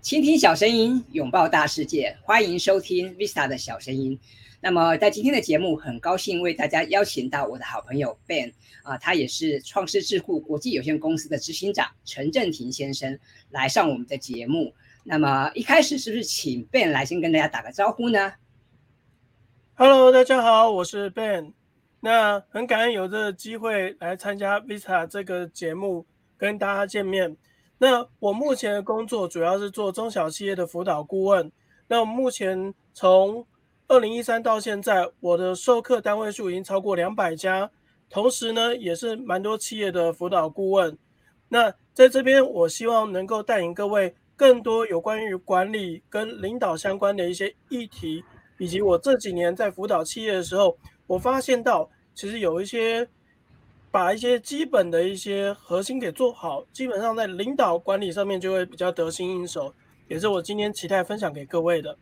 倾听小声音，拥抱大世界，欢迎收听 Vista 的小声音。那么，在今天的节目，很高兴为大家邀请到我的好朋友 Ben 啊，他也是创世智库国际有限公司的执行长陈振廷先生来上我们的节目。那么，一开始是不是请 Ben 来先跟大家打个招呼呢？Hello，大家好，我是 Ben。那很感恩有这个机会来参加 Vista 这个节目，跟大家见面。那我目前的工作主要是做中小企业的辅导顾问。那目前从二零一三到现在，我的授课单位数已经超过两百家，同时呢，也是蛮多企业的辅导顾问。那在这边，我希望能够带领各位更多有关于管理跟领导相关的一些议题，以及我这几年在辅导企业的时候，我发现到其实有一些。把一些基本的一些核心给做好，基本上在领导管理上面就会比较得心应手，也是我今天期待分享给各位的。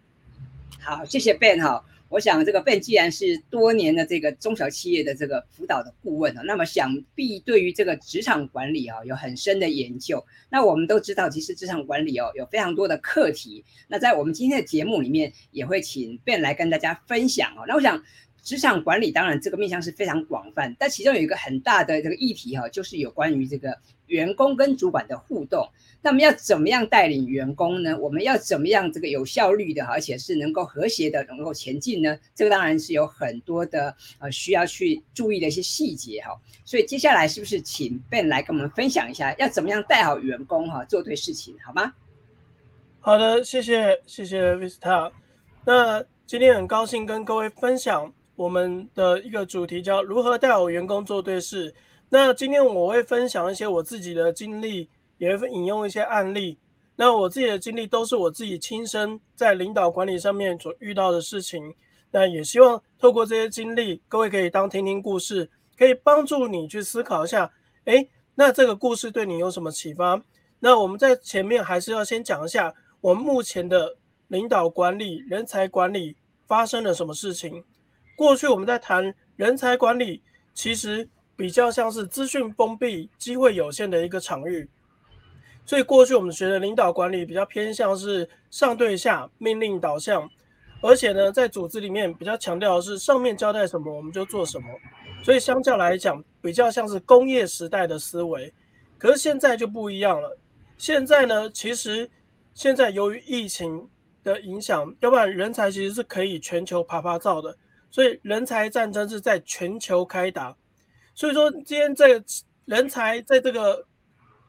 好，谢谢 Ben 哈。我想这个 Ben 既然是多年的这个中小企业的这个辅导的顾问啊，那么想必对于这个职场管理啊有很深的研究。那我们都知道，其实职场管理哦有非常多的课题。那在我们今天的节目里面，也会请 Ben 来跟大家分享哦。那我想。职场管理当然这个面向是非常广泛，但其中有一个很大的这个议题哈，就是有关于这个员工跟主管的互动。那么要怎么样带领员工呢？我们要怎么样这个有效率的，而且是能够和谐的能够前进呢？这个当然是有很多的呃需要去注意的一些细节哈。所以接下来是不是请 Ben 来跟我们分享一下，要怎么样带好员工哈，做对事情好吗？好的，谢谢谢谢 Vista。那今天很高兴跟各位分享。我们的一个主题叫如何带好员工做对事。那今天我会分享一些我自己的经历，也会引用一些案例。那我自己的经历都是我自己亲身在领导管理上面所遇到的事情。那也希望透过这些经历，各位可以当听听故事，可以帮助你去思考一下。诶，那这个故事对你有什么启发？那我们在前面还是要先讲一下我们目前的领导管理、人才管理发生了什么事情。过去我们在谈人才管理，其实比较像是资讯封闭、机会有限的一个场域。所以过去我们学的领导管理比较偏向是上对下、命令导向，而且呢，在组织里面比较强调的是上面交代什么我们就做什么。所以相较来讲，比较像是工业时代的思维。可是现在就不一样了。现在呢，其实现在由于疫情的影响，要不然人才其实是可以全球爬爬造的。所以人才战争是在全球开打，所以说今天这个人才在这个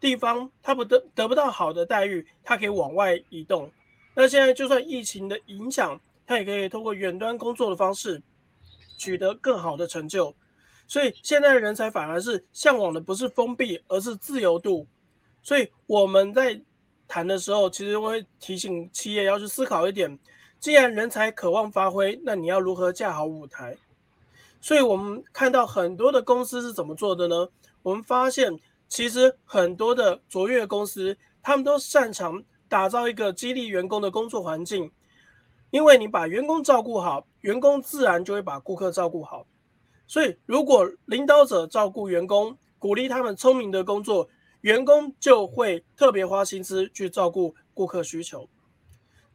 地方他不得得不到好的待遇，他可以往外移动。那现在就算疫情的影响，他也可以通过远端工作的方式取得更好的成就。所以现在的人才反而是向往的不是封闭，而是自由度。所以我们在谈的时候，其实会提醒企业要去思考一点。既然人才渴望发挥，那你要如何架好舞台？所以，我们看到很多的公司是怎么做的呢？我们发现，其实很多的卓越公司，他们都擅长打造一个激励员工的工作环境。因为你把员工照顾好，员工自然就会把顾客照顾好。所以，如果领导者照顾员工，鼓励他们聪明的工作，员工就会特别花心思去照顾顾客需求。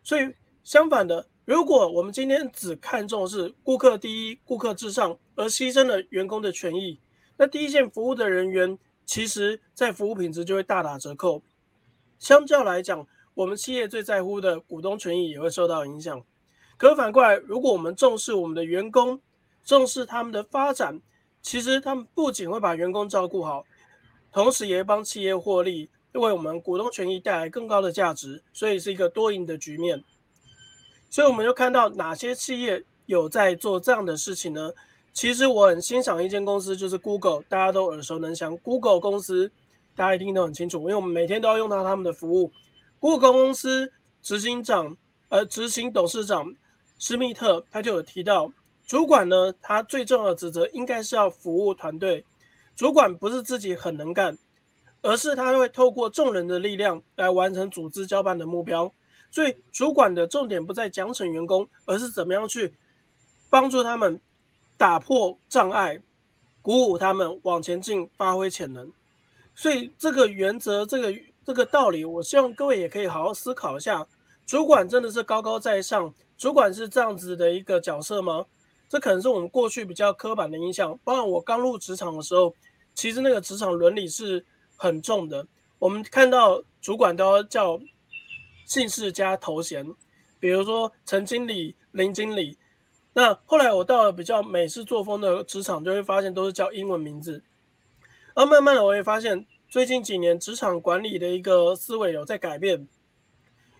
所以。相反的，如果我们今天只看重是顾客第一、顾客至上，而牺牲了员工的权益，那第一线服务的人员，其实在服务品质就会大打折扣。相较来讲，我们企业最在乎的股东权益也会受到影响。可反过来，如果我们重视我们的员工，重视他们的发展，其实他们不仅会把员工照顾好，同时也会帮企业获利，为我们股东权益带来更高的价值，所以是一个多赢的局面。所以我们就看到哪些企业有在做这样的事情呢？其实我很欣赏一间公司，就是 Google，大家都耳熟能详。Google 公司大家一定都很清楚，因为我们每天都要用到他们的服务。Google 公司执行长，呃，执行董事长施密特他就有提到，主管呢，他最重要的职责应该是要服务团队。主管不是自己很能干，而是他会透过众人的力量来完成组织交办的目标。所以，主管的重点不在奖惩员工，而是怎么样去帮助他们打破障碍，鼓舞他们往前进，发挥潜能。所以，这个原则，这个这个道理，我希望各位也可以好好思考一下。主管真的是高高在上？主管是这样子的一个角色吗？这可能是我们过去比较刻板的印象。包括我刚入职场的时候，其实那个职场伦理是很重的。我们看到主管都要叫姓氏加头衔，比如说陈经理、林经理。那后来我到了比较美式作风的职场，就会发现都是叫英文名字。而慢慢的，我也发现最近几年职场管理的一个思维有在改变。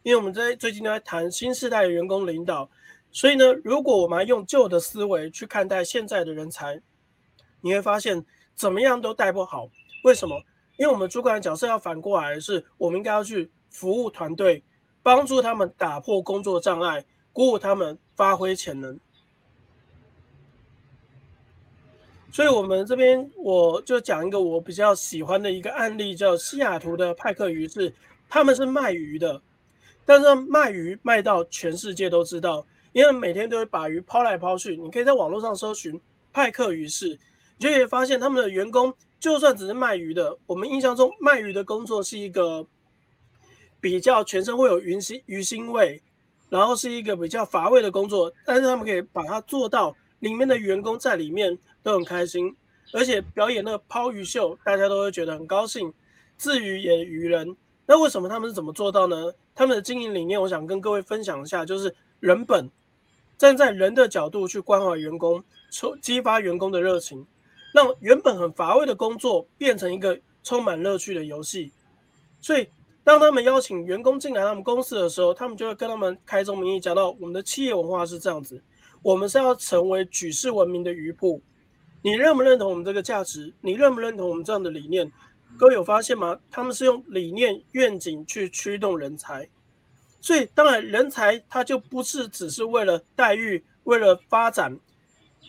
因为我们在最近都在谈新时代的员工领导，所以呢，如果我们用旧的思维去看待现在的人才，你会发现怎么样都带不好。为什么？因为我们主管的角色要反过来，是我们应该要去服务团队，帮助他们打破工作障碍，鼓舞他们发挥潜能。所以，我们这边我就讲一个我比较喜欢的一个案例，叫西雅图的派克鱼是，他们是卖鱼的。但是卖鱼卖到全世界都知道，因为每天都会把鱼抛来抛去。你可以在网络上搜寻派克鱼市，你就可以发现他们的员工就算只是卖鱼的，我们印象中卖鱼的工作是一个比较全身会有鱼腥鱼腥味，然后是一个比较乏味的工作。但是他们可以把它做到里面的员工在里面都很开心，而且表演那个抛鱼秀，大家都会觉得很高兴，自娱也娱人。那为什么他们是怎么做到呢？他们的经营理念，我想跟各位分享一下，就是人本，站在人的角度去关怀员工，充激发员工的热情，让原本很乏味的工作变成一个充满乐趣的游戏。所以，当他们邀请员工进来他们公司的时候，他们就会跟他们开宗明义讲到，我们的企业文化是这样子，我们是要成为举世闻名的鱼铺。你认不认同我们这个价值？你认不认同我们这样的理念？各位有发现吗？他们是用理念、愿景去驱动人才，所以当然人才他就不是只是为了待遇、为了发展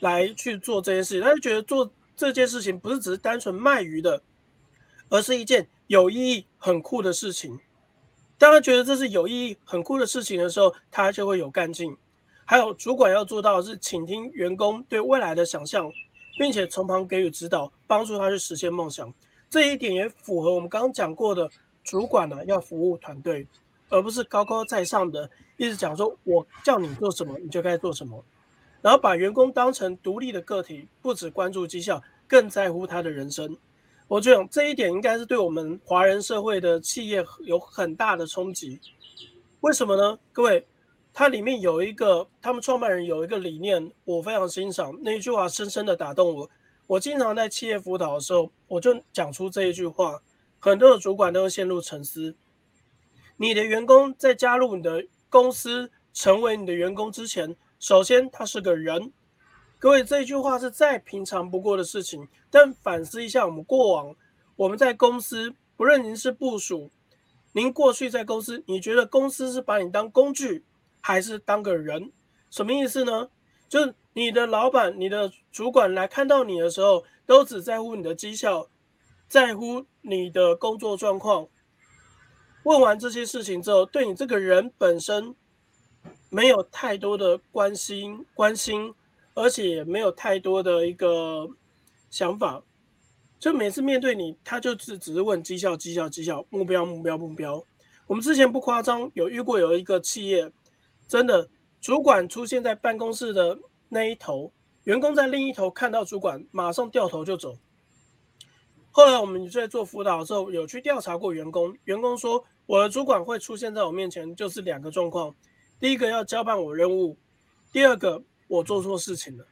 来去做这件事情，他就觉得做这件事情不是只是单纯卖鱼的，而是一件有意义、很酷的事情。当他觉得这是有意义、很酷的事情的时候，他就会有干劲。还有主管要做到的是倾听员工对未来的想象，并且从旁给予指导，帮助他去实现梦想。这一点也符合我们刚刚讲过的，主管呢要服务团队，而不是高高在上的一直讲说我叫你做什么你就该做什么，然后把员工当成独立的个体，不只关注绩效，更在乎他的人生。我觉得这一点应该是对我们华人社会的企业有很大的冲击。为什么呢？各位，它里面有一个他们创办人有一个理念，我非常欣赏，那一句话深深的打动我。我经常在企业辅导的时候，我就讲出这一句话，很多的主管都会陷入沉思。你的员工在加入你的公司、成为你的员工之前，首先他是个人。各位，这句话是再平常不过的事情，但反思一下我们过往，我们在公司，不论您是部署，您过去在公司，你觉得公司是把你当工具，还是当个人？什么意思呢？就是你的老板、你的主管来看到你的时候，都只在乎你的绩效，在乎你的工作状况。问完这些事情之后，对你这个人本身没有太多的关心、关心，而且也没有太多的一个想法。就每次面对你，他就只只是问绩效、绩效、绩效，目标、目标、目标。我们之前不夸张，有遇过有一个企业，真的。主管出现在办公室的那一头，员工在另一头看到主管，马上掉头就走。后来我们在做辅导的时候，有去调查过员工，员工说我的主管会出现在我面前，就是两个状况：第一个要交办我任务，第二个我做错事情了。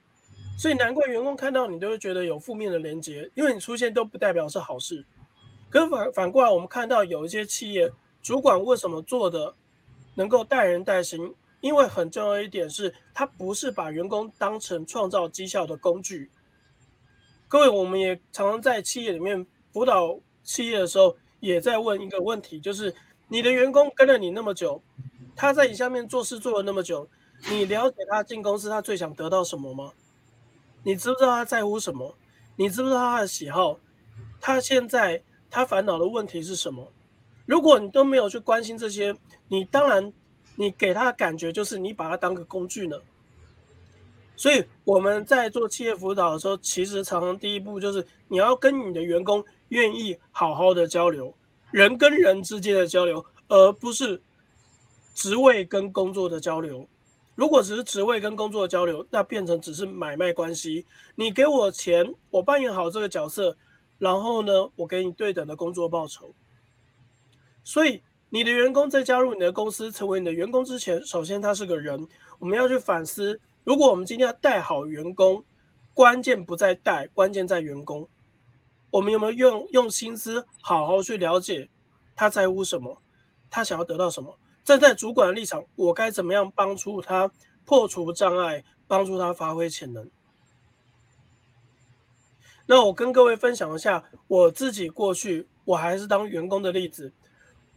所以难怪员工看到你都会觉得有负面的连接，因为你出现都不代表是好事。可反反过来，我们看到有一些企业主管为什么做的能够带人带心？因为很重要一点是，他不是把员工当成创造绩效的工具。各位，我们也常常在企业里面辅导企业的时候，也在问一个问题，就是你的员工跟了你那么久，他在你下面做事做了那么久，你了解他进公司他最想得到什么吗？你知不知道他在乎什么？你知不知道他的喜好？他现在他烦恼的问题是什么？如果你都没有去关心这些，你当然。你给他的感觉就是你把他当个工具呢，所以我们在做企业辅导的时候，其实常常第一步就是你要跟你的员工愿意好好的交流，人跟人之间的交流，而不是职位跟工作的交流。如果只是职位跟工作的交流，那变成只是买卖关系。你给我钱，我扮演好这个角色，然后呢，我给你对等的工作报酬。所以，你的员工在加入你的公司成为你的员工之前，首先他是个人，我们要去反思：如果我们今天要带好员工，关键不在带，关键在员工。我们有没有用用心思好好去了解他在乎什么，他想要得到什么？站在主管的立场，我该怎么样帮助他破除障碍，帮助他发挥潜能？那我跟各位分享一下我自己过去，我还是当员工的例子。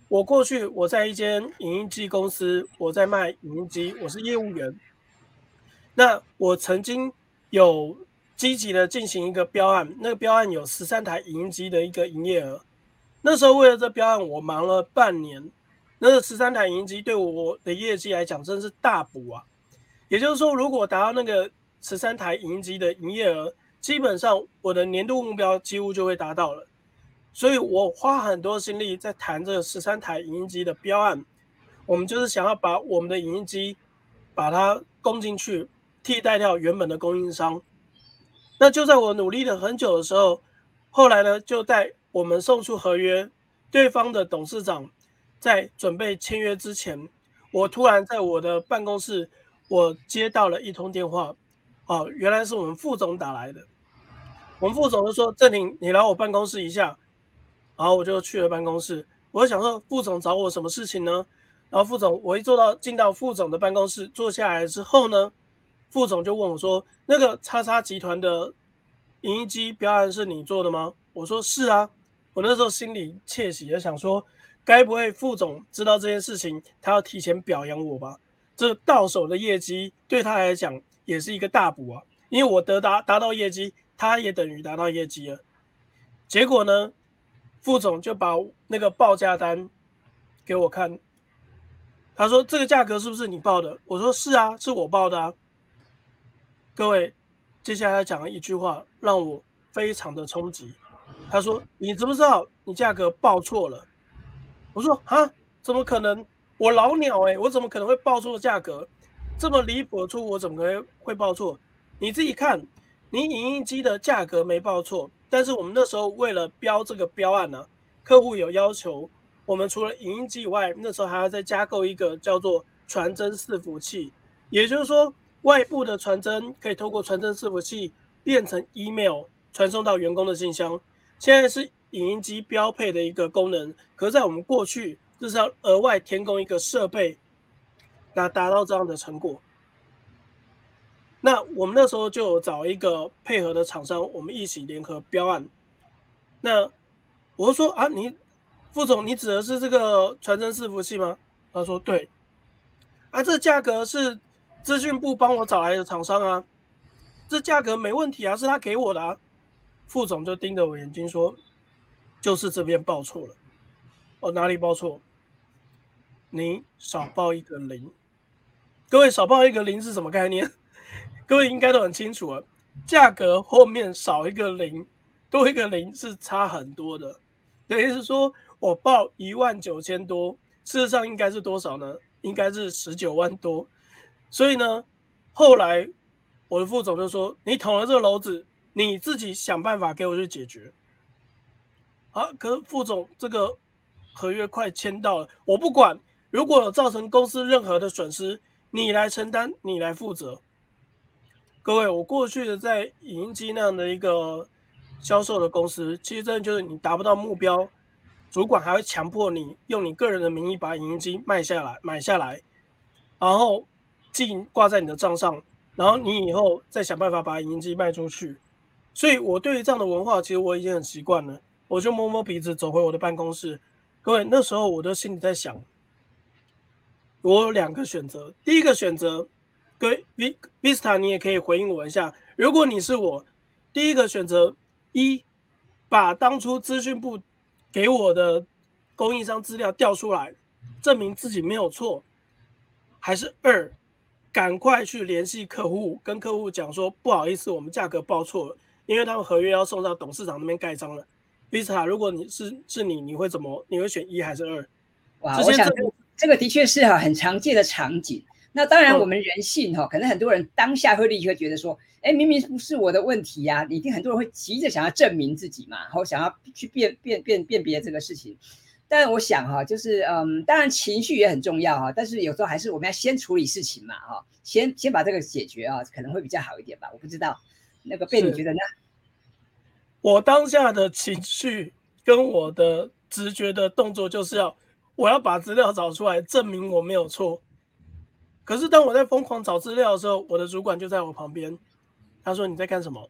我过去我在一间影音机公司，我在卖影音机，我是业务员。那我曾经有积极的进行一个标案，那个标案有十三台影音机的一个营业额。那时候为了这标案，我忙了半年。那十三台影音机对我的业绩来讲，真是大补啊！也就是说，如果达到那个十三台影音机的营业额，基本上我的年度目标几乎就会达到了。所以我花很多心力在谈这十三台影音机的标案，我们就是想要把我们的影音机把它供进去，替代掉原本的供应商。那就在我努力了很久的时候，后来呢，就在我们送出合约，对方的董事长。在准备签约之前，我突然在我的办公室，我接到了一通电话，哦，原来是我们副总打来的。我们副总就说：“郑婷，你来我办公室一下。”然后我就去了办公室。我想说，副总找我什么事情呢？然后副总，我一坐到进到副总的办公室，坐下来之后呢，副总就问我说：“那个叉叉集团的影音机标案是你做的吗？”我说：“是啊。”我那时候心里窃喜的想说。该不会副总知道这件事情，他要提前表扬我吧？这到手的业绩对他来讲也是一个大补啊！因为我得达达到业绩，他也等于达到业绩了。结果呢，副总就把那个报价单给我看，他说：“这个价格是不是你报的？”我说：“是啊，是我报的啊。”各位，接下来讲了一句话让我非常的冲击。他说：“你知不知道你价格报错了？”我说啊，怎么可能？我老鸟哎，我怎么可能会报错价格？这么离谱的错误，我怎么可能会报错？你自己看，你影印机的价格没报错，但是我们那时候为了标这个标案呢，客户有要求，我们除了影印机以外，那时候还要再加购一个叫做传真伺服器，也就是说，外部的传真可以透过传真伺服器变成 email 传送到员工的信箱。现在是。影音机标配的一个功能，可是在我们过去就是要额外添供一个设备，来达到这样的成果。那我们那时候就找一个配合的厂商，我们一起联合标案。那我说啊，你副总，你指的是这个传真伺服器吗？他说对。啊，这价格是资讯部帮我找来的厂商啊，这价格没问题啊，是他给我的啊。副总就盯着我眼睛说。就是这边报错了，哦，哪里报错？你少报一个零。各位少报一个零是什么概念？各位应该都很清楚啊。价格后面少一个零，多一个零是差很多的。等于是说我报一万九千多，事实上应该是多少呢？应该是十九万多。所以呢，后来我的副总就说：“你捅了这个篓子，你自己想办法给我去解决。”啊，可是副总这个合约快签到了，我不管。如果造成公司任何的损失，你来承担，你来负责。各位，我过去的在影音机那样的一个销售的公司，其实真的就是你达不到目标，主管还会强迫你用你个人的名义把影音机卖下来、买下来，然后进挂在你的账上，然后你以后再想办法把影音机卖出去。所以，我对于这样的文化，其实我已经很习惯了。我就摸摸鼻子走回我的办公室。各位，那时候我的心里在想，我有两个选择。第一个选择，各位 V Vista，你也可以回应我一下。如果你是我，第一个选择一，把当初资讯部给我的供应商资料调出来，证明自己没有错；还是二，赶快去联系客户，跟客户讲说，不好意思，我们价格报错了，因为他们合约要送到董事长那边盖章了。Vista，如果你是是你，你会怎么？你会选一还是二？哇，我想这个的确是哈很常见的场景。那当然，我们人性哈，可能很多人当下会立刻觉得说，哎，明明不是我的问题呀，一定很多人会急着想要证明自己嘛，然后想要去辨辨辨辨别这个事情。但我想哈，就是嗯，当然情绪也很重要哈，但是有时候还是我们要先处理事情嘛哈，先先把这个解决啊，可能会比较好一点吧。我不知道那个贝，你觉得呢？我当下的情绪跟我的直觉的动作就是要，我要把资料找出来，证明我没有错。可是当我在疯狂找资料的时候，我的主管就在我旁边，他说你在干什么？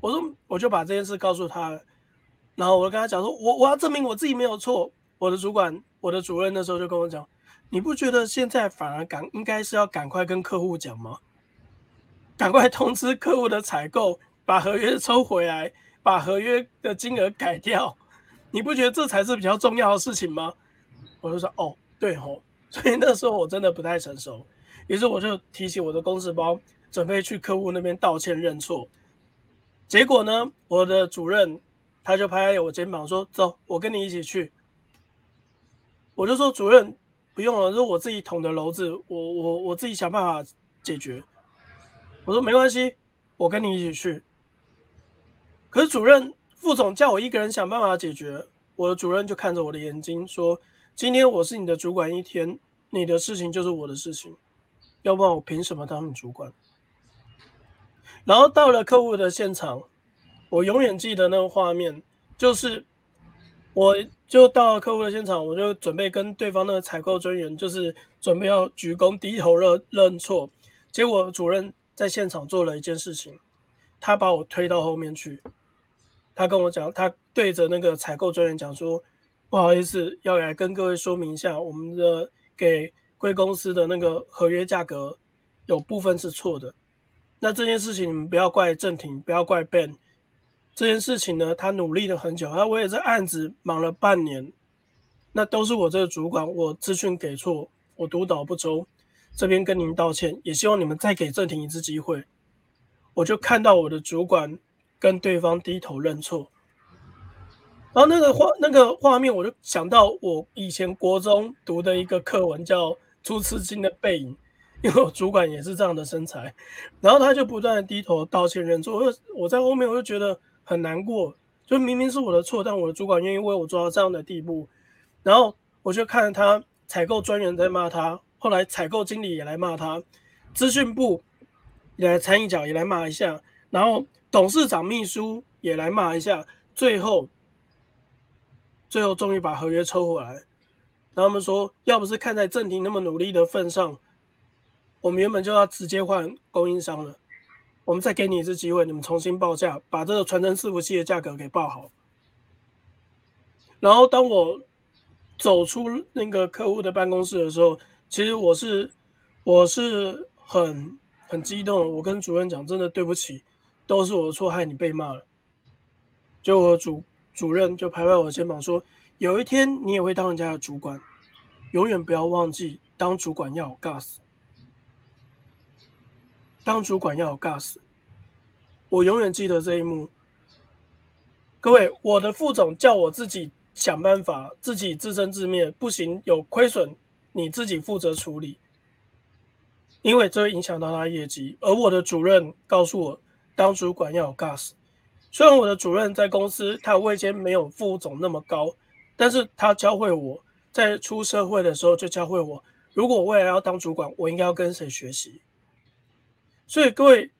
我说我就把这件事告诉他，然后我跟他讲说，我我要证明我自己没有错。我的主管，我的主任那时候就跟我讲，你不觉得现在反而赶应该是要赶快跟客户讲吗？赶快通知客户的采购，把合约抽回来，把合约的金额改掉，你不觉得这才是比较重要的事情吗？我就说哦，对吼，所以那时候我真的不太成熟。于是我就提起我的公事包，准备去客户那边道歉认错。结果呢，我的主任他就拍我肩膀说：“走，我跟你一起去。”我就说：“主任不用了，是我自己捅的篓子，我我我自己想办法解决。”我说：“没关系，我跟你一起去。”可是主任副总叫我一个人想办法解决，我的主任就看着我的眼睛说：“今天我是你的主管一天，你的事情就是我的事情。”要不然我凭什么当你主管？然后到了客户的现场，我永远记得那个画面，就是我就到客户的现场，我就准备跟对方的采购专员，就是准备要鞠躬低头认认错。结果主任在现场做了一件事情，他把我推到后面去，他跟我讲，他对着那个采购专员讲说：“不好意思，要来跟各位说明一下，我们的给。”贵公司的那个合约价格有部分是错的，那这件事情你们不要怪郑婷，不要怪 Ben。这件事情呢，他努力了很久，他我也这案子忙了半年，那都是我这个主管，我资讯给错，我督导不周，这边跟您道歉，也希望你们再给郑婷一次机会。我就看到我的主管跟对方低头认错。然后那个画那个画面，我就想到我以前国中读的一个课文叫。朱自清的背影，因为我主管也是这样的身材，然后他就不断的低头道歉认错。我我在后面我就觉得很难过，就明明是我的错，但我的主管愿意为我做到这样的地步。然后我就看他采购专员在骂他，后来采购经理也来骂他，资讯部也来掺一脚也来骂一下，然后董事长秘书也来骂一下，最后最后终于把合约抽回来。然后他们说，要不是看在郑婷那么努力的份上，我们原本就要直接换供应商了。我们再给你一次机会，你们重新报价，把这个传真伺服器的价格给报好。然后当我走出那个客户的办公室的时候，其实我是我是很很激动。我跟主任讲，真的对不起，都是我的错，害你被骂了。就我主主任就拍拍我的肩膀说。有一天你也会当人家的主管，永远不要忘记当主管要有 gas。当主管要有 gas，我永远记得这一幕。各位，我的副总叫我自己想办法，自己自生自灭，不行有亏损你自己负责处理，因为这会影响到他业绩。而我的主任告诉我，当主管要有 gas。虽然我的主任在公司他位阶没有副总那么高。但是他教会我在出社会的时候就教会我，如果我未来要当主管，我应该要跟谁学习。所以各位，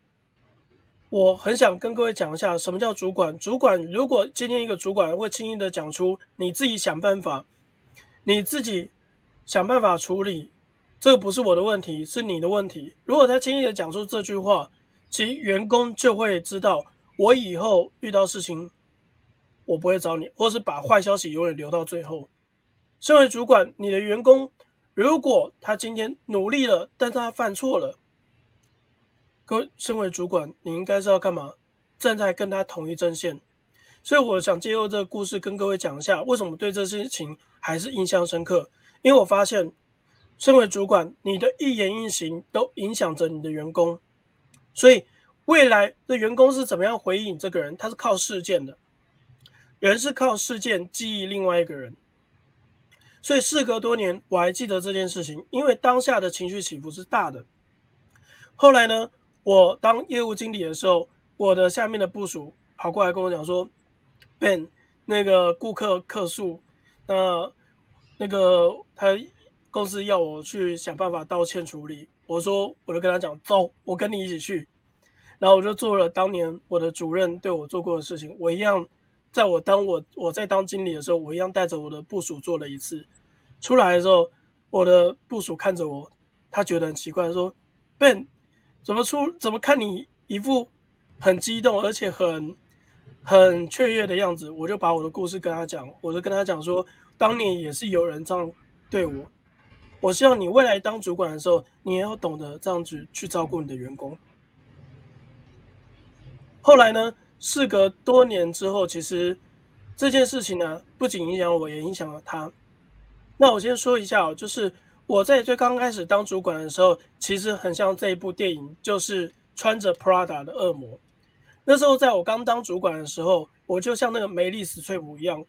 我很想跟各位讲一下什么叫主管。主管如果今天一个主管会轻易的讲出你自己想办法，你自己想办法处理，这个不是我的问题，是你的问题。如果他轻易的讲出这句话，其员工就会知道，我以后遇到事情。我不会找你，或是把坏消息永远留到最后。身为主管，你的员工如果他今天努力了，但是他犯错了，各位身为主管，你应该是要干嘛？站在跟他同一阵线。所以我想借由这个故事跟各位讲一下，为什么对这事情还是印象深刻。因为我发现，身为主管，你的一言一行都影响着你的员工。所以未来的员工是怎么样回应这个人？他是靠事件的。人是靠事件记忆另外一个人。所以事隔多年，我还记得这件事情，因为当下的情绪起伏是大的。后来呢，我当业务经理的时候，我的下面的部署跑过来跟我讲说：“Ben，那个顾客客诉，那那个他公司要我去想办法道歉处理。”我说，我就跟他讲：“走，我跟你一起去。”然后我就做了当年我的主任对我做过的事情，我一样。在我当我我在当经理的时候，我一样带着我的部署做了一次。出来的时候，我的部署看着我，他觉得很奇怪，说：“Ben，怎么出？怎么看你一副很激动，而且很很雀跃的样子？”我就把我的故事跟他讲，我就跟他讲说，当年也是有人这样对我。我希望你未来当主管的时候，你也要懂得这样子去照顾你的员工。后来呢？事隔多年之后，其实这件事情呢，不仅影响我，也影响了他。那我先说一下哦，就是我在最刚开始当主管的时候，其实很像这一部电影，就是穿着 Prada 的恶魔。那时候在我刚当主管的时候，我就像那个梅丽史翠普一样，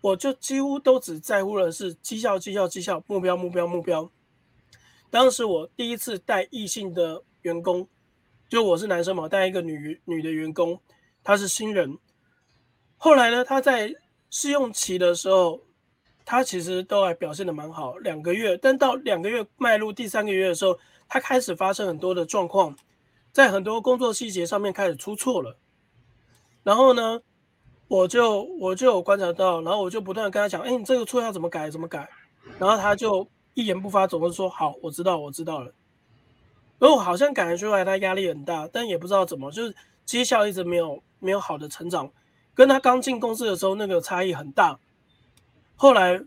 我就几乎都只在乎的是绩效、绩效、绩效，目标、目标、目标。当时我第一次带异性的员工，就我是男生嘛，带一个女女的员工。她是新人，后来呢？她在试用期的时候，她其实都还表现的蛮好，两个月。但到两个月迈入第三个月的时候，她开始发生很多的状况，在很多工作细节上面开始出错了。然后呢，我就我就有观察到，然后我就不断跟他讲：“哎，你这个错要怎么改？怎么改？”然后他就一言不发，总是说：“好，我知道，我知道了。”然后好像感觉出来他压力很大，但也不知道怎么，就是绩效一直没有。没有好的成长，跟他刚进公司的时候那个差异很大。后来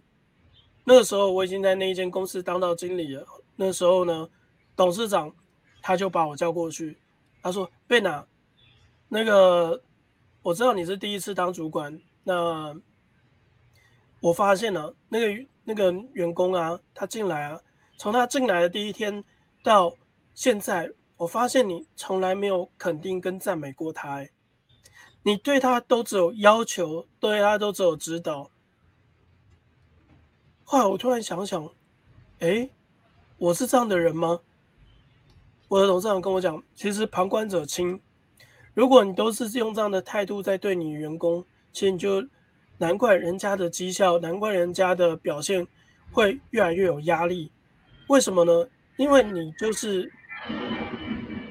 那个时候我已经在那一间公司当到经理了。那时候呢，董事长他就把我叫过去，他说：“贝娜，那个我知道你是第一次当主管，那我发现了那个那个员工啊，他进来啊，从他进来的第一天到现在，我发现你从来没有肯定跟赞美过他。”你对他都只有要求，对他都只有指导。后来我突然想想，哎，我是这样的人吗？我的董事长跟我讲，其实旁观者清。如果你都是用这样的态度在对你员工，其实你就难怪人家的绩效，难怪人家的表现会越来越有压力。为什么呢？因为你就是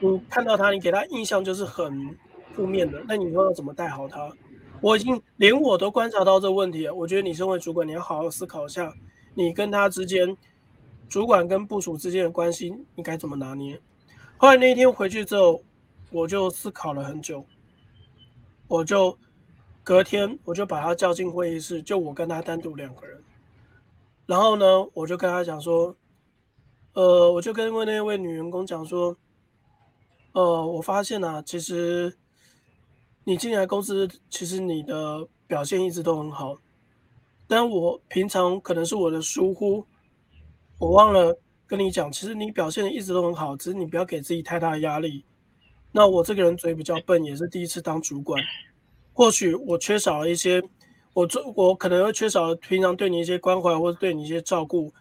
你看到他，你给他印象就是很。负面的，那你以后要怎么带好他？我已经连我都观察到这问题了。我觉得你身为主管，你要好好思考一下，你跟他之间，主管跟部署之间的关系，你该怎么拿捏？后来那一天回去之后，我就思考了很久，我就隔天我就把他叫进会议室，就我跟他单独两个人，然后呢，我就跟他讲说，呃，我就跟那位女员工讲说，呃，我发现啊，其实。你进来公司，其实你的表现一直都很好，但我平常可能是我的疏忽，我忘了跟你讲，其实你表现一直都很好，只是你不要给自己太大的压力。那我这个人嘴比较笨，也是第一次当主管，或许我缺少了一些，我做我可能会缺少平常对你一些关怀或者对你一些照顾，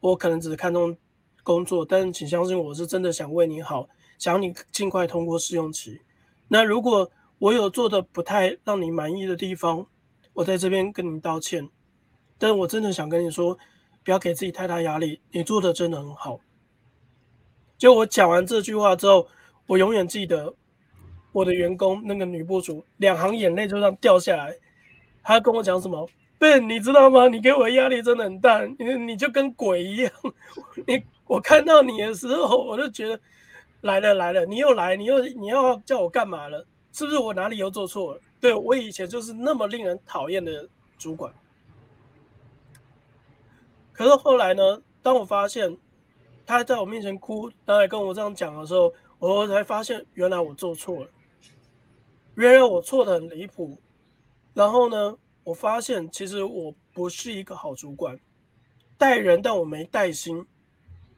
我可能只是看重工作，但是请相信我是真的想为你好，想你尽快通过试用期。那如果我有做的不太让你满意的地方，我在这边跟你道歉。但我真的想跟你说，不要给自己太大压力。你做的真的很好。就我讲完这句话之后，我永远记得我的员工那个女部主两行眼泪就这样掉下来。她跟我讲什么不你知道吗？你给我压力真的很大，你你就跟鬼一样。你我看到你的时候，我就觉得来了来了，你又来，你又你要叫我干嘛了？是不是我哪里又做错了？对我以前就是那么令人讨厌的主管。可是后来呢？当我发现他在我面前哭，他来跟我这样讲的时候，我才发现原来我做错了，原来我错的很离谱。然后呢，我发现其实我不是一个好主管，带人但我没带心。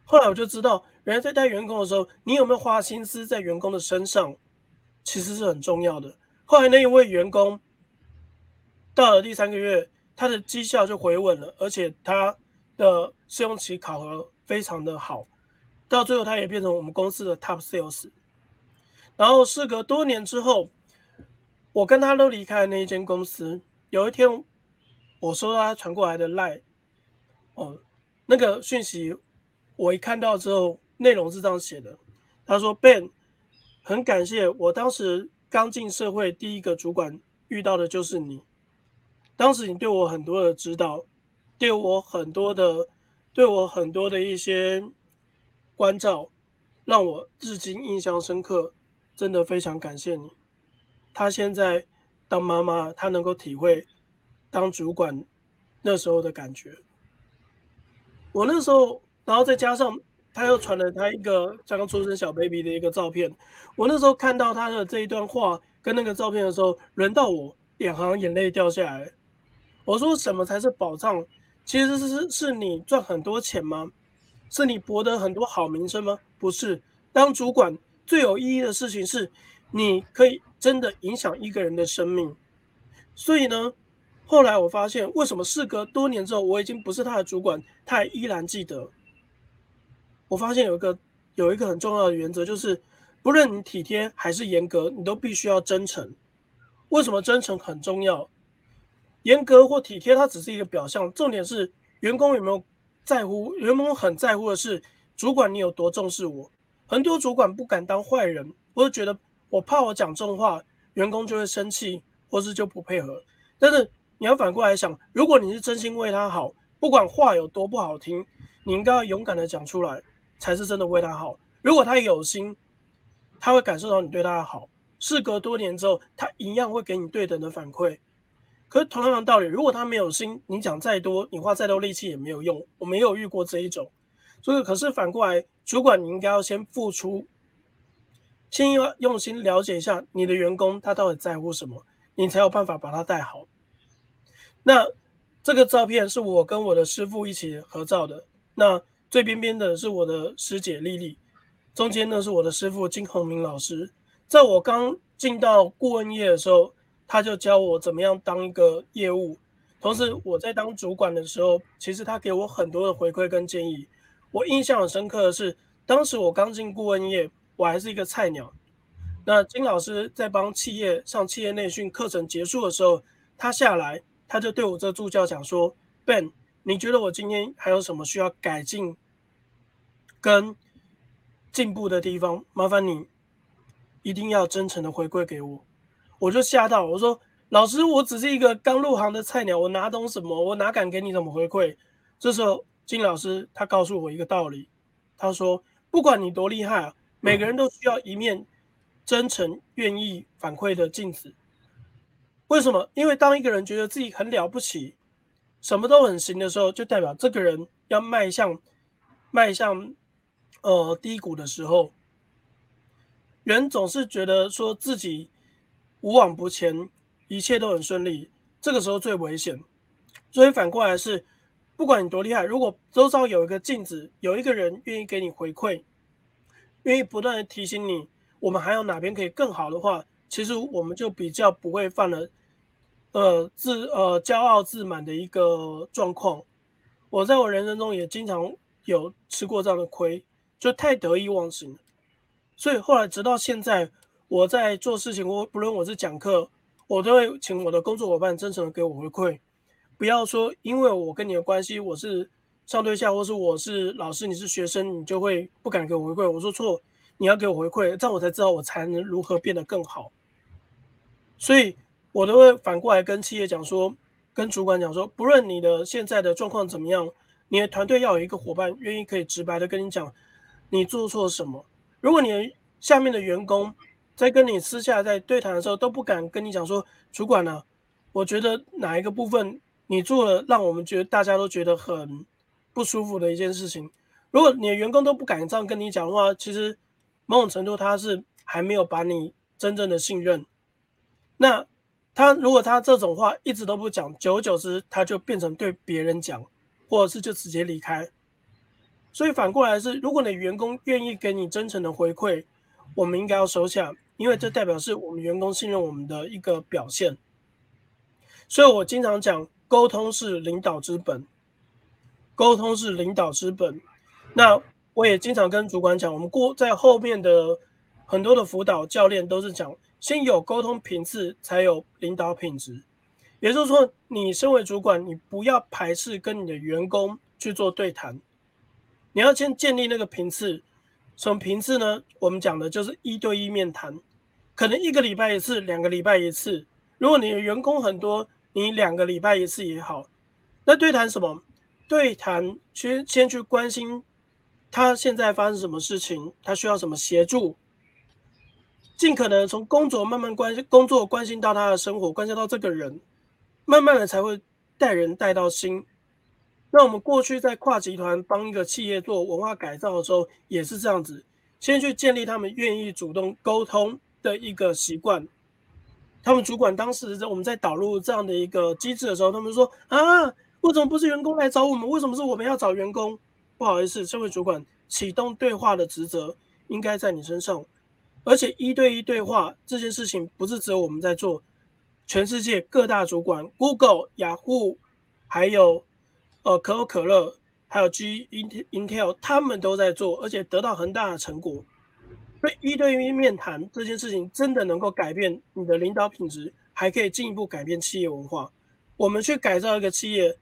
后来我就知道，原来在带员工的时候，你有没有花心思在员工的身上？其实是很重要的。后来那一位员工，到了第三个月，他的绩效就回稳了，而且他的试用期考核非常的好，到最后他也变成我们公司的 top sales。然后事隔多年之后，我跟他都离开了那一间公司。有一天，我收到他传过来的 line，哦，那个讯息我一看到之后，内容是这样写的：他说，Ben，很感谢我当时刚进社会第一个主管遇到的就是你，当时你对我很多的指导，对我很多的，对我很多的一些关照，让我至今印象深刻。真的非常感谢你。他现在当妈妈，他能够体会当主管那时候的感觉。我那时候，然后再加上他又传了他一个刚刚出生小 baby 的一个照片。我那时候看到他的这一段话跟那个照片的时候，轮到我两行眼泪掉下来。我说：什么才是宝藏？其实是是是你赚很多钱吗？是你博得很多好名声吗？不是，当主管。最有意义的事情是，你可以真的影响一个人的生命。所以呢，后来我发现，为什么事隔多年之后，我已经不是他的主管，他还依然记得。我发现有一个有一个很重要的原则，就是不论你体贴还是严格，你都必须要真诚。为什么真诚很重要？严格或体贴，它只是一个表象，重点是员工有没有在乎。员工很在乎的是，主管你有多重视我。很多主管不敢当坏人，我就觉得我怕我讲重话，员工就会生气，或是就不配合。但是你要反过来想，如果你是真心为他好，不管话有多不好听，你应该要勇敢的讲出来，才是真的为他好。如果他有心，他会感受到你对他的好。事隔多年之后，他一样会给你对等的反馈。可是同样的道理，如果他没有心，你讲再多，你花再多力气也没有用。我没有遇过这一种。所以，可是反过来，主管你应该要先付出，先要用心了解一下你的员工他到底在乎什么，你才有办法把他带好。那这个照片是我跟我的师傅一起合照的，那最边边的是我的师姐丽丽，中间呢是我的师傅金宏明老师。在我刚进到顾问业的时候，他就教我怎么样当一个业务，同时我在当主管的时候，其实他给我很多的回馈跟建议。我印象很深刻的是，当时我刚进顾问业，我还是一个菜鸟。那金老师在帮企业上企业内训课程结束的时候，他下来，他就对我这助教讲说：“Ben，你觉得我今天还有什么需要改进跟进步的地方？麻烦你一定要真诚的回馈给我。”我就吓到，我说：“老师，我只是一个刚入行的菜鸟，我哪懂什么？我哪敢给你怎么回馈？”这时候。金老师他告诉我一个道理，他说：“不管你多厉害啊，每个人都需要一面真诚、愿意反馈的镜子。为什么？因为当一个人觉得自己很了不起，什么都很行的时候，就代表这个人要迈向迈向呃低谷的时候。人总是觉得说自己无往不前，一切都很顺利，这个时候最危险。所以反过来是。”不管你多厉害，如果周遭有一个镜子，有一个人愿意给你回馈，愿意不断的提醒你，我们还有哪边可以更好的话，其实我们就比较不会犯了，呃自呃骄傲自满的一个状况。我在我人生中也经常有吃过这样的亏，就太得意忘形。所以后来直到现在，我在做事情，我不论我是讲课，我都会请我的工作伙伴真诚的给我回馈。不要说，因为我跟你的关系，我是上对下，或是我是老师，你是学生，你就会不敢给我回馈。我说错，你要给我回馈，这样我才知道我才能如何变得更好。所以，我都会反过来跟企业讲说，跟主管讲说，不论你的现在的状况怎么样，你的团队要有一个伙伴愿意可以直白的跟你讲，你做错什么。如果你下面的员工在跟你私下在对谈的时候都不敢跟你讲说，主管呢，我觉得哪一个部分。你做了让我们觉得大家都觉得很不舒服的一件事情。如果你的员工都不敢这样跟你讲的话，其实某种程度他是还没有把你真正的信任。那他如果他这种话一直都不讲，久而久之他就变成对别人讲，或者是就直接离开。所以反过来是，如果你的员工愿意给你真诚的回馈，我们应该要收下，因为这代表是我们员工信任我们的一个表现。所以我经常讲，沟通是领导之本，沟通是领导之本。那我也经常跟主管讲，我们过在后面的很多的辅导教练都是讲，先有沟通频次，才有领导品质。也就是说，你身为主管，你不要排斥跟你的员工去做对谈，你要先建立那个频次。什么频次呢？我们讲的就是一对一面谈，可能一个礼拜一次，两个礼拜一次。如果你的员工很多，你两个礼拜一次也好。那对谈什么？对谈先先去关心他现在发生什么事情，他需要什么协助，尽可能从工作慢慢关心工作，关心到他的生活，关心到这个人。慢慢的才会带人带到心。那我们过去在跨集团帮一个企业做文化改造的时候，也是这样子，先去建立他们愿意主动沟通的一个习惯。他们主管当时在我们在导入这样的一个机制的时候，他们说啊，为什么不是员工来找我们？为什么是我们要找员工？不好意思，这位主管启动对话的职责应该在你身上，而且一对一对话这件事情不是只有我们在做。全世界各大主管，Google、雅虎，还有呃可口可乐，还有 G Intel，他们都在做，而且得到很大的成果。所以一对一面谈这件事情真的能够改变你的领导品质，还可以进一步改变企业文化。我们去改造一个企业，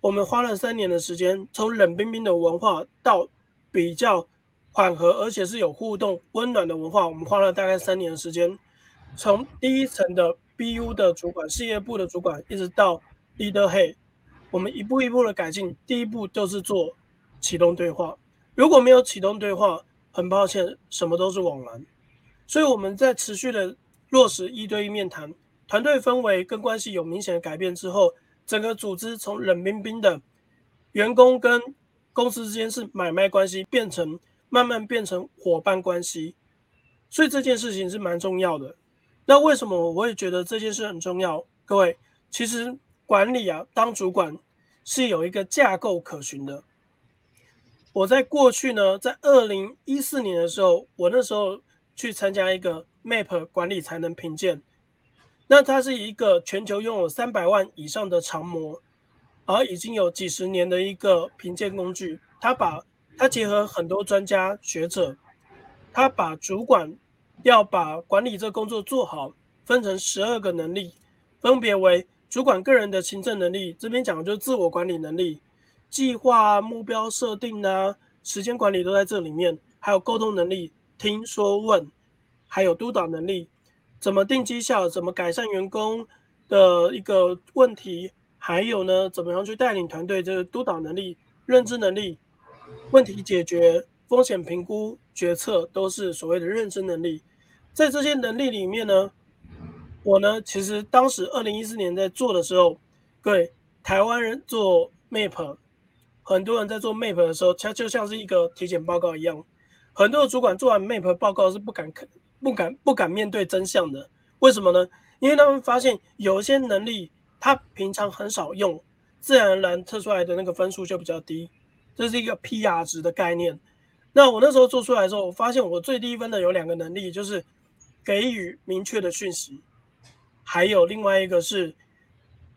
我们花了三年的时间，从冷冰冰的文化到比较缓和而且是有互动、温暖的文化，我们花了大概三年的时间，从第一层的。BU 的主管、事业部的主管，一直到 Leader Hey，我们一步一步的改进。第一步就是做启动对话，如果没有启动对话，很抱歉，什么都是枉然。所以我们在持续的落实一对一面谈，团队氛围跟关系有明显的改变之后，整个组织从冷冰冰的员工跟公司之间是买卖关系，变成慢慢变成伙伴关系。所以这件事情是蛮重要的。那为什么我会觉得这件事很重要？各位，其实管理啊，当主管是有一个架构可循的。我在过去呢，在二零一四年的时候，我那时候去参加一个 MAP 管理才能评鉴。那它是一个全球拥有三百万以上的长模，而已经有几十年的一个评鉴工具。它把它结合很多专家学者，它把主管。要把管理这工作做好，分成十二个能力，分别为主管个人的行政能力，这边讲的就是自我管理能力，计划、目标设定啊，时间管理都在这里面，还有沟通能力，听说问，还有督导能力，怎么定绩效，怎么改善员工的一个问题，还有呢，怎么样去带领团队，这个督导能力、认知能力、问题解决、风险评估、决策，都是所谓的认知能力。在这些能力里面呢，我呢，其实当时二零一四年在做的时候，各位台湾人做 Map，很多人在做 Map 的时候，它就像是一个体检报告一样，很多主管做完 Map 报告是不敢看、不敢、不敢面对真相的。为什么呢？因为他们发现有些能力他平常很少用，自然而然测出来的那个分数就比较低，这是一个 PR 值的概念。那我那时候做出来的时候，我发现我最低分的有两个能力，就是。给予明确的讯息，还有另外一个是，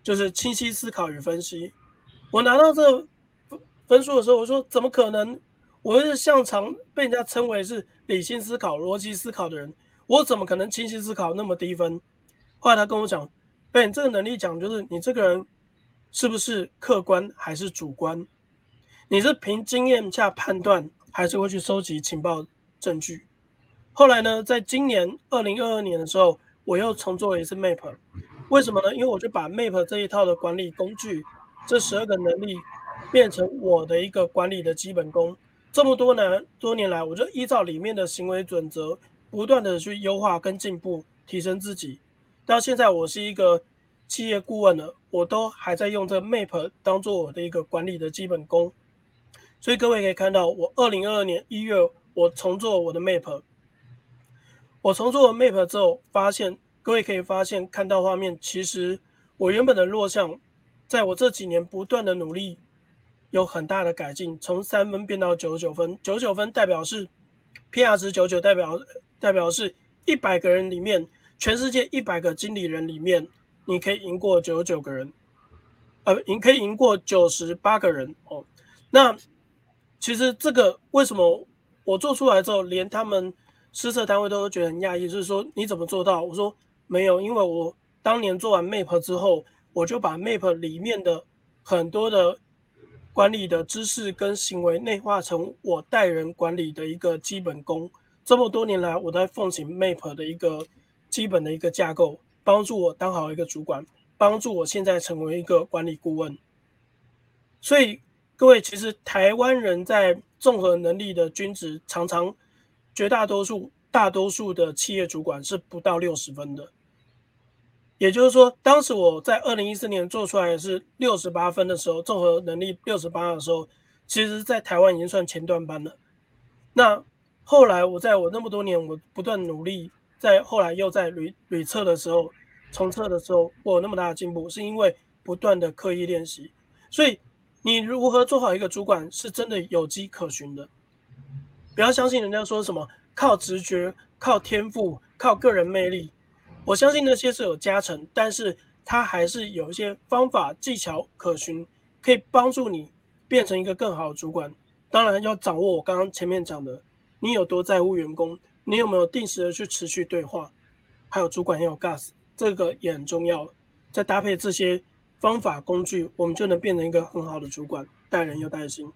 就是清晰思考与分析。我拿到这分数的时候，我说怎么可能？我是向常被人家称为是理性思考、逻辑思考的人，我怎么可能清晰思考那么低分？后来他跟我讲，被这个能力讲就是你这个人是不是客观还是主观？你是凭经验下判断，还是会去收集情报证据？后来呢，在今年二零二二年的时候，我又重做了一次 Map，为什么呢？因为我就把 Map 这一套的管理工具，这十二个能力，变成我的一个管理的基本功。这么多年多年来，我就依照里面的行为准则，不断的去优化跟进步，提升自己。到现在，我是一个企业顾问了，我都还在用这 Map 当做我的一个管理的基本功。所以各位可以看到，我二零二二年一月，我重做我的 Map。我重做了 Map 之后，发现各位可以发现看到画面，其实我原本的弱项，在我这几年不断的努力，有很大的改进，从三分变到九十九分。九十九分代表是 PR 值九九，代表代表是一百个人里面，全世界一百个经理人里面你可以赢过九十九个人，呃，赢可以赢过九十八个人哦。那其实这个为什么我做出来之后，连他们施测单位都觉得很讶异，就是说你怎么做到？我说没有，因为我当年做完 Map 之后，我就把 Map 里面的很多的管理的知识跟行为内化成我带人管理的一个基本功。这么多年来，我在奉行 Map 的一个基本的一个架构，帮助我当好一个主管，帮助我现在成为一个管理顾问。所以各位，其实台湾人在综合能力的均值，常常绝大多数大多数的企业主管是不到六十分的。也就是说，当时我在二零一四年做出来是六十八分的时候，综合能力六十八的时候，其实在台湾已经算前段班了。那后来我在我那么多年，我不断努力，在后来又在屡屡测的时候，重测的时候，我有那么大的进步，是因为不断的刻意练习。所以你如何做好一个主管，是真的有迹可循的。不要相信人家说什么靠直觉、靠天赋、靠个人魅力。我相信那些是有加成，但是它还是有一些方法技巧可循，可以帮助你变成一个更好的主管。当然要掌握我刚刚前面讲的。你有多在乎员工？你有没有定时的去持续对话？还有主管要有 gas，这个也很重要。再搭配这些方法工具，我们就能变成一个很好的主管，带人又带心。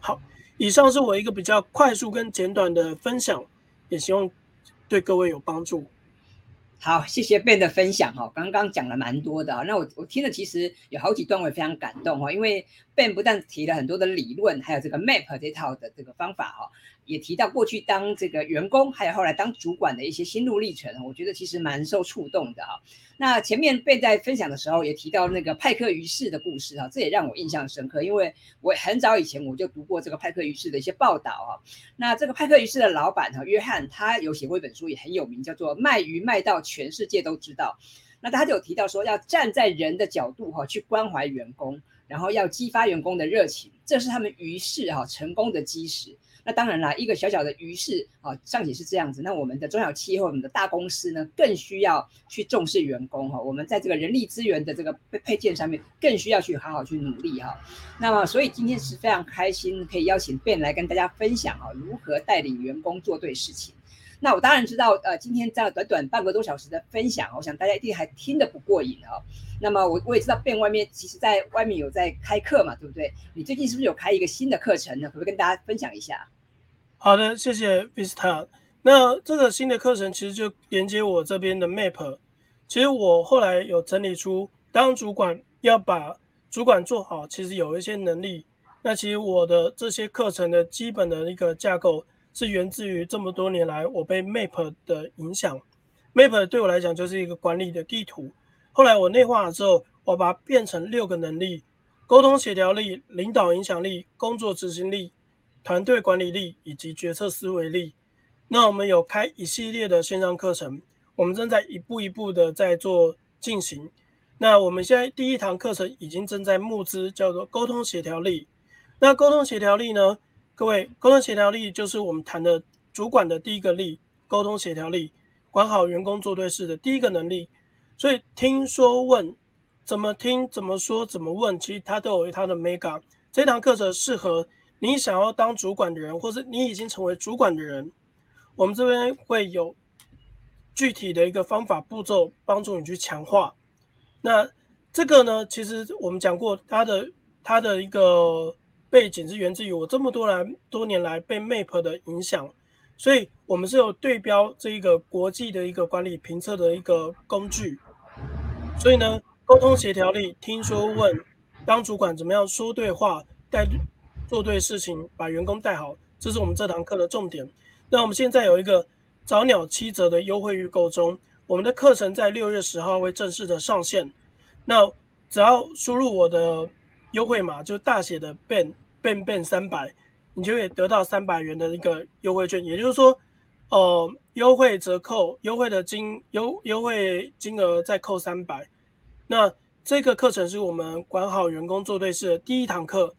好，以上是我一个比较快速跟简短的分享，也希望对各位有帮助。好，谢谢 Ben 的分享哈，刚刚讲了蛮多的啊，那我我听了其实有好几段我也非常感动哈，因为 Ben 不但提了很多的理论，还有这个 Map 这套的这个方法哈。也提到过去当这个员工，还有后来当主管的一些心路历程，我觉得其实蛮受触动的哈。那前面被在分享的时候也提到那个派克鱼市的故事哈，这也让我印象深刻，因为我很早以前我就读过这个派克鱼市的一些报道啊。那这个派克鱼市的老板哈约翰，他有写过一本书也很有名，叫做《卖鱼卖到全世界都知道》。那他就有提到说，要站在人的角度哈去关怀员工，然后要激发员工的热情，这是他们鱼市哈成功的基石。那当然啦，一个小小的鱼市啊，尚且是这样子。那我们的中小企业或我们的大公司呢，更需要去重视员工哈。我们在这个人力资源的这个配配件上面，更需要去好好去努力哈。那么，所以今天是非常开心，可以邀请 Ben 来跟大家分享啊，如何带领员工做对事情。那我当然知道，呃，今天这样短短半个多小时的分享，我想大家一定还听得不过瘾哈。那么我我也知道，Ben 外面其实在外面有在开课嘛，对不对？你最近是不是有开一个新的课程呢？可不可以跟大家分享一下？好的，谢谢 Vista。那这个新的课程其实就连接我这边的 Map。其实我后来有整理出，当主管要把主管做好，其实有一些能力。那其实我的这些课程的基本的一个架构，是源自于这么多年来我被 Map 的影响。Map 对我来讲就是一个管理的地图。后来我内化了之后，我把它变成六个能力：沟通协调力、领导影响力、工作执行力。团队管理力以及决策思维力，那我们有开一系列的线上课程，我们正在一步一步的在做进行。那我们现在第一堂课程已经正在募资，叫做沟通协调力。那沟通协调力呢？各位，沟通协调力就是我们谈的主管的第一个力，沟通协调力，管好员工做对事的第一个能力。所以听说问，怎么听，怎么说，怎么问，其实它都有它的美感。这堂课程适合。你想要当主管的人，或是你已经成为主管的人，我们这边会有具体的一个方法步骤帮助你去强化。那这个呢，其实我们讲过，它的它的一个背景是源自于我这么多来多年来被 Map 的影响，所以我们是有对标这一个国际的一个管理评测的一个工具。所以呢，沟通协调力、听说问、当主管怎么样说对话、带。做对事情，把员工带好，这是我们这堂课的重点。那我们现在有一个早鸟七折的优惠预购中，我们的课程在六月十号会正式的上线。那只要输入我的优惠码，就大写的 Ben Ben Ben 三百，你就会得到三百元的一个优惠券。也就是说，呃，优惠折扣，优惠的金优优惠金额再扣三百。那这个课程是我们管好员工做对事的第一堂课。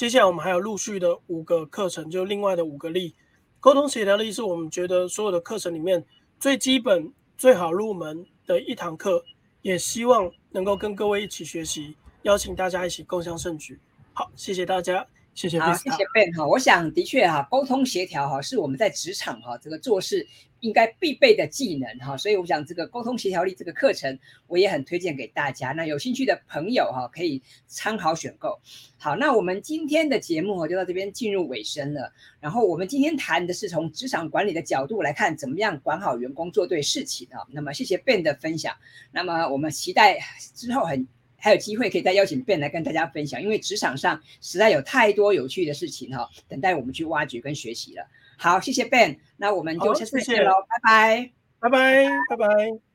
接下来我们还有陆续的五个课程，就另外的五个力，沟通协调力是我们觉得所有的课程里面最基本、最好入门的一堂课，也希望能够跟各位一起学习，邀请大家一起共襄盛举。好，谢谢大家，谢谢。好，谢谢 Ben 哈。我想的确哈，沟通协调哈是我们在职场哈这个做事应该必备的技能哈，所以我想这个沟通协调力这个课程我也很推荐给大家。那有兴趣的朋友哈可以参考选购。好，那我们今天的节目就到这边进入尾声了。然后我们今天谈的是从职场管理的角度来看，怎么样管好员工做对事情啊。那么谢谢 Ben 的分享。那么我们期待之后很。还有机会可以再邀请 Ben 来跟大家分享，因为职场上实在有太多有趣的事情哈，等待我们去挖掘跟学习了。好，谢谢 Ben，那我们就下次再见喽，拜拜，拜拜，拜拜。